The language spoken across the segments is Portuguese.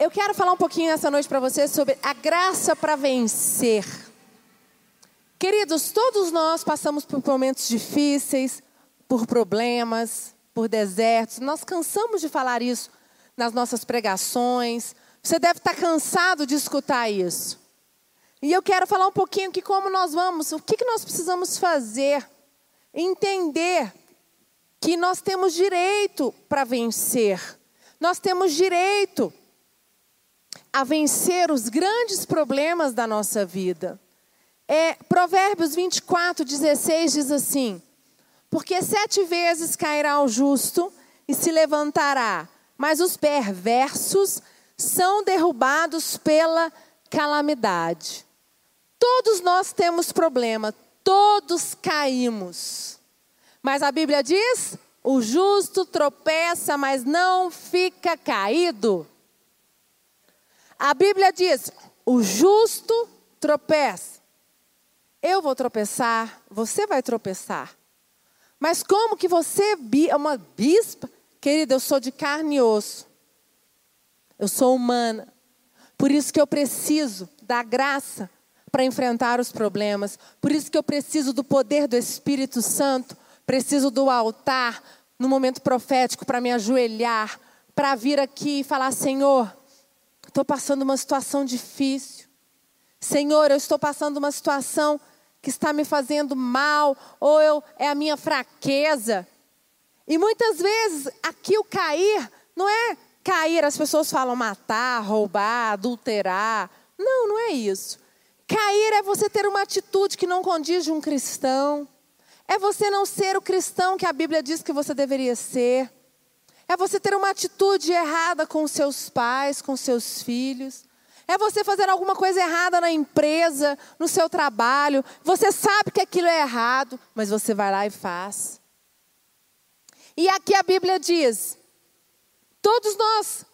Eu quero falar um pouquinho essa noite para vocês sobre a graça para vencer. Queridos, todos nós passamos por momentos difíceis, por problemas, por desertos. Nós cansamos de falar isso nas nossas pregações. Você deve estar cansado de escutar isso. E eu quero falar um pouquinho que como nós vamos, o que, que nós precisamos fazer, entender que nós temos direito para vencer. Nós temos direito a vencer os grandes problemas da nossa vida. É, Provérbios 24, 16 diz assim: Porque sete vezes cairá o justo e se levantará, mas os perversos são derrubados pela calamidade. Todos nós temos problema, todos caímos. Mas a Bíblia diz: o justo tropeça, mas não fica caído. A Bíblia diz: o justo tropeça. Eu vou tropeçar, você vai tropeçar. Mas como que você é uma bispa? Querida, eu sou de carne e osso. Eu sou humana. Por isso que eu preciso da graça para enfrentar os problemas. Por isso que eu preciso do poder do Espírito Santo. Preciso do altar no momento profético para me ajoelhar, para vir aqui e falar: Senhor, estou passando uma situação difícil. Senhor, eu estou passando uma situação que está me fazendo mal, ou eu, é a minha fraqueza. E muitas vezes aqui o cair não é cair, as pessoas falam matar, roubar, adulterar. Não, não é isso. Cair é você ter uma atitude que não condiz de um cristão. É você não ser o cristão que a Bíblia diz que você deveria ser. É você ter uma atitude errada com seus pais, com seus filhos. É você fazer alguma coisa errada na empresa, no seu trabalho. Você sabe que aquilo é errado, mas você vai lá e faz. E aqui a Bíblia diz: todos nós,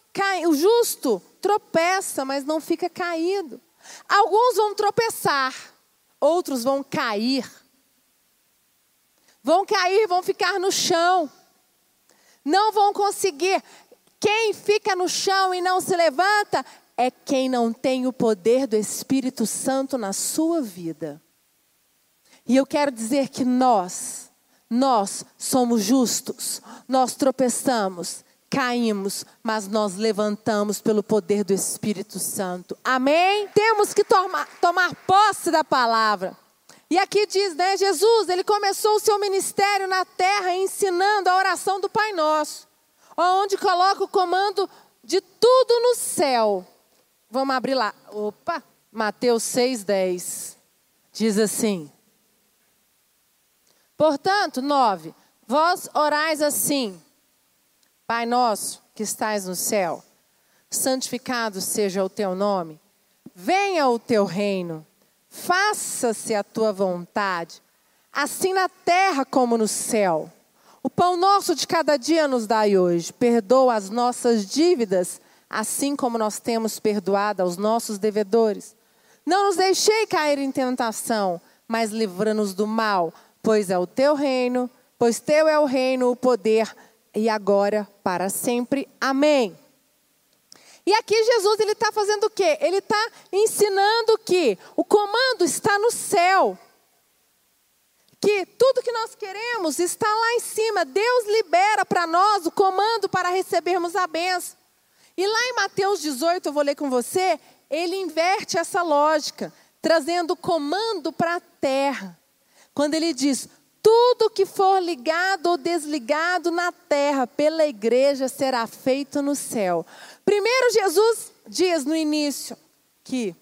o justo tropeça, mas não fica caído. Alguns vão tropeçar, outros vão cair. Vão cair, vão ficar no chão não vão conseguir. Quem fica no chão e não se levanta é quem não tem o poder do Espírito Santo na sua vida. E eu quero dizer que nós, nós somos justos, nós tropeçamos, caímos, mas nós levantamos pelo poder do Espírito Santo. Amém? Temos que tomar, tomar posse da palavra. E aqui diz, né, Jesus, ele começou o seu ministério na terra ensinando a oração do Pai Nosso, onde coloca o comando de tudo no céu. Vamos abrir lá. Opa, Mateus 6:10. Diz assim: Portanto, 9. Vós orais assim: Pai nosso que estais no céu, santificado seja o teu nome. Venha o teu reino Faça-se a tua vontade, assim na terra como no céu. O pão nosso de cada dia nos dai hoje. Perdoa as nossas dívidas, assim como nós temos perdoado aos nossos devedores. Não nos deixei cair em tentação, mas livra-nos do mal, pois é o teu reino, pois teu é o reino, o poder e agora para sempre. Amém. E aqui Jesus ele está fazendo o quê? Ele está ensinando que o comando está no céu. Que tudo que nós queremos está lá em cima. Deus libera para nós o comando para recebermos a benção. E lá em Mateus 18, eu vou ler com você, ele inverte essa lógica, trazendo o comando para a terra. Quando ele diz: tudo que for ligado ou desligado na terra pela igreja será feito no céu. Primeiro, Jesus diz no início que